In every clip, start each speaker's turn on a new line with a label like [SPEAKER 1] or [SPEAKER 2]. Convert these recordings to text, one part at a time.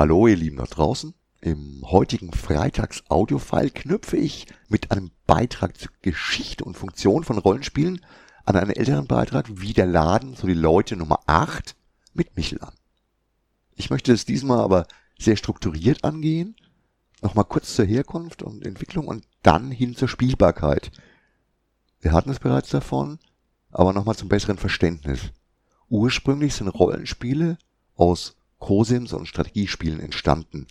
[SPEAKER 1] Hallo ihr Lieben da draußen. Im heutigen Freitags-Audio-File knüpfe ich mit einem Beitrag zur Geschichte und Funktion von Rollenspielen an einen älteren Beitrag wie der Laden, so die Leute Nummer 8 mit Michel an. Ich möchte es diesmal aber sehr strukturiert angehen, nochmal kurz zur Herkunft und Entwicklung und dann hin zur Spielbarkeit. Wir hatten es bereits davon, aber nochmal zum besseren Verständnis. Ursprünglich sind Rollenspiele aus Cosims und Strategiespielen entstanden.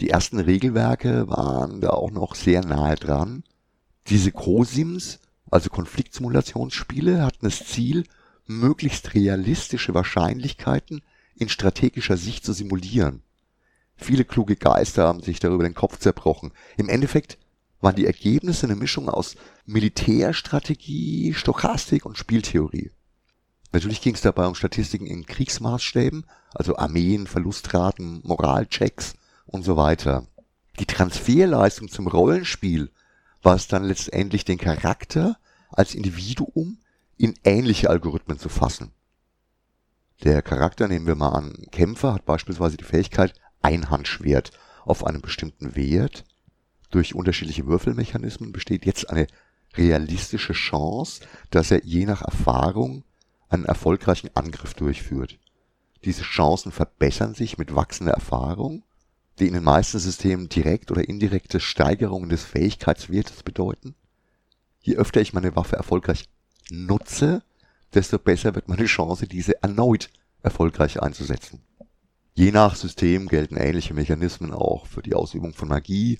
[SPEAKER 1] Die ersten Regelwerke waren da auch noch sehr nahe dran. Diese Cosims, also Konfliktsimulationsspiele, hatten das Ziel, möglichst realistische Wahrscheinlichkeiten in strategischer Sicht zu simulieren. Viele kluge Geister haben sich darüber den Kopf zerbrochen. Im Endeffekt waren die Ergebnisse eine Mischung aus Militärstrategie, Stochastik und Spieltheorie. Natürlich ging es dabei um Statistiken in Kriegsmaßstäben, also Armeen, Verlustraten, Moralchecks und so weiter. Die Transferleistung zum Rollenspiel war es dann letztendlich den Charakter als Individuum in ähnliche Algorithmen zu fassen. Der Charakter, nehmen wir mal an, Kämpfer, hat beispielsweise die Fähigkeit Einhandschwert auf einem bestimmten Wert. Durch unterschiedliche Würfelmechanismen besteht jetzt eine realistische Chance, dass er je nach Erfahrung einen erfolgreichen Angriff durchführt. Diese Chancen verbessern sich mit wachsender Erfahrung, die in den meisten Systemen direkt oder indirekte Steigerungen des Fähigkeitswertes bedeuten. Je öfter ich meine Waffe erfolgreich nutze, desto besser wird meine Chance, diese erneut erfolgreich einzusetzen. Je nach System gelten ähnliche Mechanismen auch für die Ausübung von Magie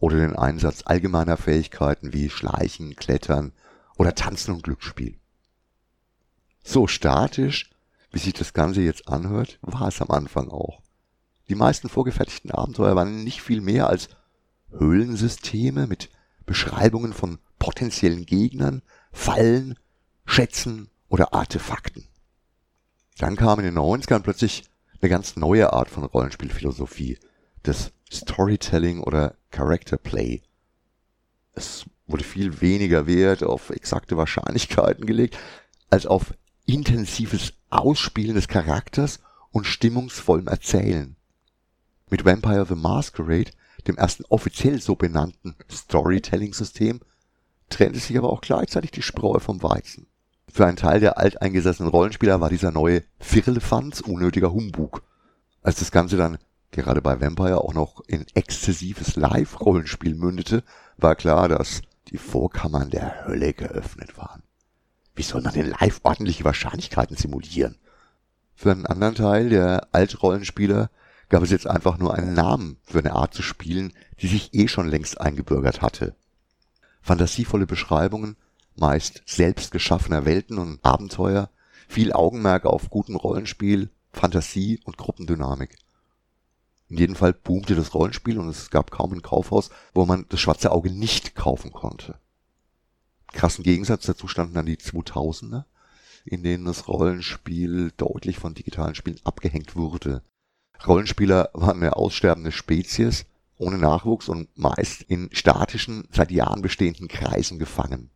[SPEAKER 1] oder den Einsatz allgemeiner Fähigkeiten wie Schleichen, Klettern oder Tanzen und Glücksspiel. So statisch, wie sich das Ganze jetzt anhört, war es am Anfang auch. Die meisten vorgefertigten Abenteuer waren nicht viel mehr als Höhlensysteme mit Beschreibungen von potenziellen Gegnern, Fallen, Schätzen oder Artefakten. Dann kam in den 90ern plötzlich eine ganz neue Art von Rollenspielphilosophie, das Storytelling oder Character Play. Es wurde viel weniger Wert auf exakte Wahrscheinlichkeiten gelegt, als auf intensives Ausspielen des Charakters und stimmungsvollem Erzählen. Mit Vampire the Masquerade, dem ersten offiziell so benannten Storytelling-System, trennte sich aber auch gleichzeitig die Spreu vom Weizen. Für einen Teil der alteingesessenen Rollenspieler war dieser neue Firlefanz unnötiger Humbug. Als das Ganze dann gerade bei Vampire auch noch in exzessives Live-Rollenspiel mündete, war klar, dass die Vorkammern der Hölle geöffnet waren. Wie soll man denn live ordentliche Wahrscheinlichkeiten simulieren? Für einen anderen Teil der Altrollenspieler gab es jetzt einfach nur einen Namen für eine Art zu spielen, die sich eh schon längst eingebürgert hatte. Fantasievolle Beschreibungen, meist selbst geschaffener Welten und Abenteuer, viel Augenmerk auf gutem Rollenspiel, Fantasie und Gruppendynamik. In jedem Fall boomte das Rollenspiel und es gab kaum ein Kaufhaus, wo man das schwarze Auge nicht kaufen konnte krassen Gegensatz dazu standen dann die 2000er, in denen das Rollenspiel deutlich von digitalen Spielen abgehängt wurde. Rollenspieler waren eine aussterbende Spezies, ohne Nachwuchs und meist in statischen, seit Jahren bestehenden Kreisen gefangen.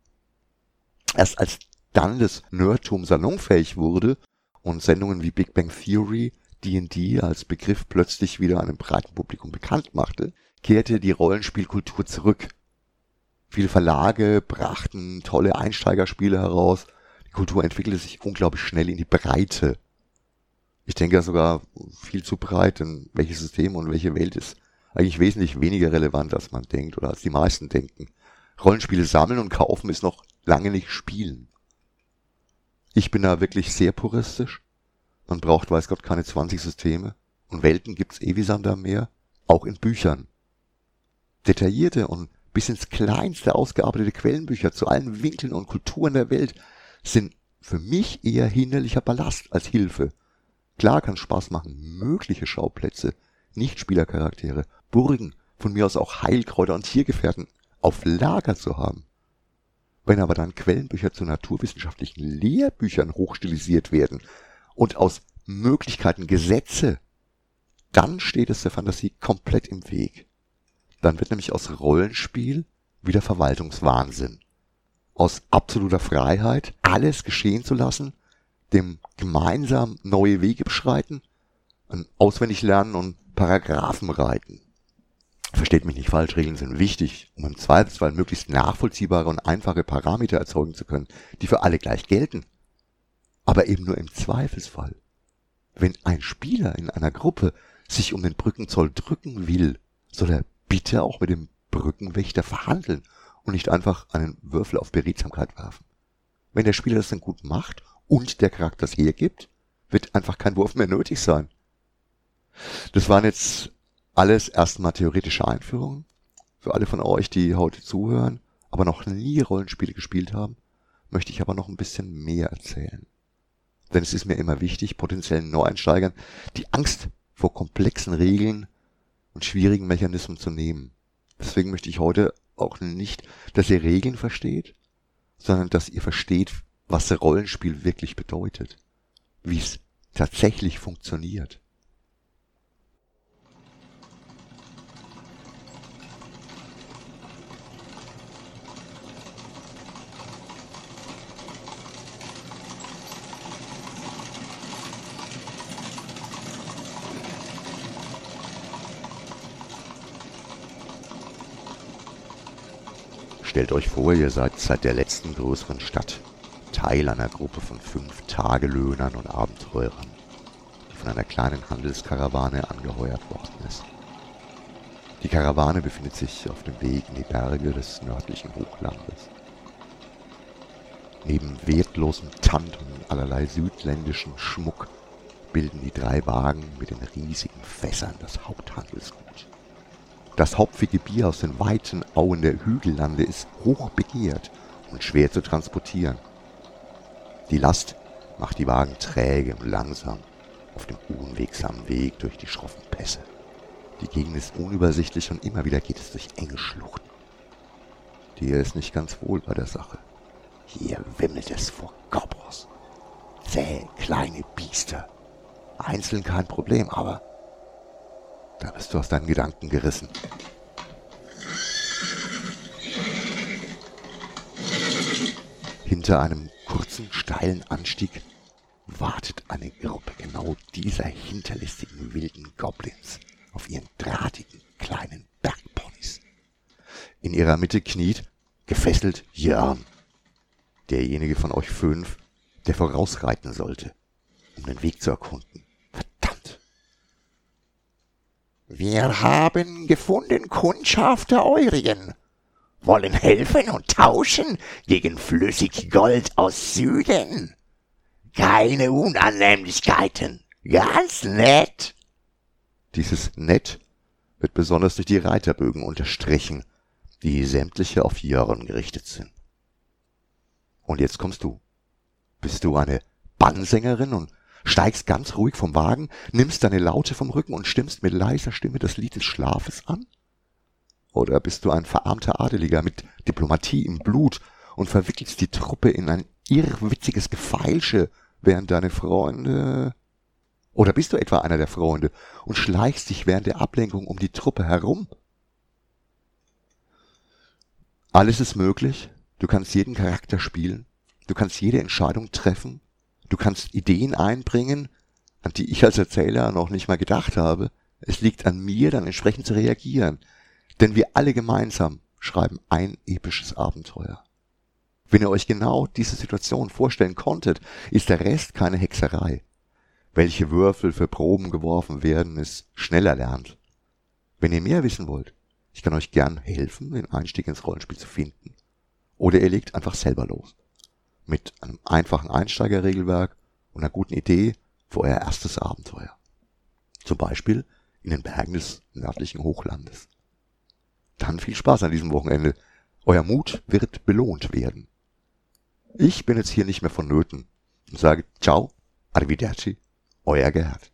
[SPEAKER 1] Erst als dann das Nerdtum salonfähig wurde und Sendungen wie Big Bang Theory D&D als Begriff plötzlich wieder einem breiten Publikum bekannt machte, kehrte die Rollenspielkultur zurück Viele Verlage brachten tolle Einsteigerspiele heraus. Die Kultur entwickelte sich unglaublich schnell in die Breite. Ich denke sogar viel zu breit, denn welches System und welche Welt ist eigentlich wesentlich weniger relevant, als man denkt oder als die meisten denken. Rollenspiele sammeln und kaufen ist noch lange nicht spielen. Ich bin da wirklich sehr puristisch. Man braucht, weiß Gott, keine 20 Systeme. Und Welten gibt's eh am Meer. Auch in Büchern. Detaillierte und bis ins kleinste ausgearbeitete Quellenbücher zu allen Winkeln und Kulturen der Welt sind für mich eher hinderlicher Ballast als Hilfe. Klar kann Spaß machen, mögliche Schauplätze, Nichtspielercharaktere, Burgen, von mir aus auch Heilkräuter und Tiergefährten auf Lager zu haben. Wenn aber dann Quellenbücher zu naturwissenschaftlichen Lehrbüchern hochstilisiert werden und aus Möglichkeiten Gesetze, dann steht es der Fantasie komplett im Weg. Dann wird nämlich aus Rollenspiel wieder Verwaltungswahnsinn. Aus absoluter Freiheit, alles geschehen zu lassen, dem gemeinsam neue Wege beschreiten, auswendig lernen und Paragraphen reiten. Versteht mich nicht falsch, Regeln sind wichtig, um im Zweifelsfall möglichst nachvollziehbare und einfache Parameter erzeugen zu können, die für alle gleich gelten. Aber eben nur im Zweifelsfall. Wenn ein Spieler in einer Gruppe sich um den Brückenzoll drücken will, soll er bitte auch mit dem Brückenwächter verhandeln und nicht einfach einen Würfel auf Beredsamkeit werfen. Wenn der Spieler das dann gut macht und der Charakter es hergibt, wird einfach kein Wurf mehr nötig sein. Das waren jetzt alles erstmal theoretische Einführungen. Für alle von euch, die heute zuhören, aber noch nie Rollenspiele gespielt haben, möchte ich aber noch ein bisschen mehr erzählen. Denn es ist mir immer wichtig, potenziellen Neueinsteigern die Angst vor komplexen Regeln und schwierigen Mechanismen zu nehmen. Deswegen möchte ich heute auch nicht, dass ihr Regeln versteht, sondern dass ihr versteht, was Rollenspiel wirklich bedeutet, wie es tatsächlich funktioniert. Stellt euch vor, ihr seid seit der letzten größeren Stadt Teil einer Gruppe von fünf Tagelöhnern und Abenteurern, die von einer kleinen Handelskarawane angeheuert worden ist. Die Karawane befindet sich auf dem Weg in die Berge des nördlichen Hochlandes. Neben wertlosem Tand und allerlei südländischen Schmuck bilden die drei Wagen mit den riesigen Fässern das Haupthandelsgut. Das hopfige Bier aus den weiten Auen der Hügellande ist hoch begehrt und schwer zu transportieren. Die Last macht die Wagen träge und langsam auf dem unwegsamen Weg durch die schroffen Pässe. Die Gegend ist unübersichtlich und immer wieder geht es durch enge Schluchten. Dir ist nicht ganz wohl bei der Sache. Hier wimmelt es vor Gobros. Zäh, kleine Biester. Einzeln kein Problem, aber da bist du aus deinen Gedanken gerissen. Hinter einem kurzen, steilen Anstieg wartet eine Gruppe genau dieser hinterlistigen wilden Goblins auf ihren drahtigen kleinen Bergponys. In ihrer Mitte kniet, gefesselt, Jörn. Derjenige von euch fünf, der vorausreiten sollte, um den Weg zu erkunden. Wir haben gefunden Kundschaft der Eurigen, wollen helfen und tauschen gegen flüssig Gold aus Süden. Keine Unannehmlichkeiten, ganz nett. Dieses nett wird besonders durch die Reiterbögen unterstrichen, die sämtliche auf Jörn gerichtet sind. Und jetzt kommst du. Bist du eine Bannsängerin und steigst ganz ruhig vom Wagen, nimmst deine Laute vom Rücken und stimmst mit leiser Stimme das Lied des Schlafes an? Oder bist du ein verarmter Adeliger mit Diplomatie im Blut und verwickelst die Truppe in ein irrwitziges Gefeilsche, während deine Freunde... Oder bist du etwa einer der Freunde und schleichst dich während der Ablenkung um die Truppe herum? Alles ist möglich, du kannst jeden Charakter spielen, du kannst jede Entscheidung treffen, Du kannst Ideen einbringen, an die ich als Erzähler noch nicht mal gedacht habe. Es liegt an mir, dann entsprechend zu reagieren. Denn wir alle gemeinsam schreiben ein episches Abenteuer. Wenn ihr euch genau diese Situation vorstellen konntet, ist der Rest keine Hexerei. Welche Würfel für Proben geworfen werden, ist schneller lernt. Wenn ihr mehr wissen wollt, ich kann euch gern helfen, den Einstieg ins Rollenspiel zu finden. Oder ihr legt einfach selber los mit einem einfachen Einsteigerregelwerk und einer guten Idee für euer erstes Abenteuer. Zum Beispiel in den Bergen des nördlichen Hochlandes. Dann viel Spaß an diesem Wochenende. Euer Mut wird belohnt werden. Ich bin jetzt hier nicht mehr vonnöten und sage Ciao, Arrivederci, euer Gerhard.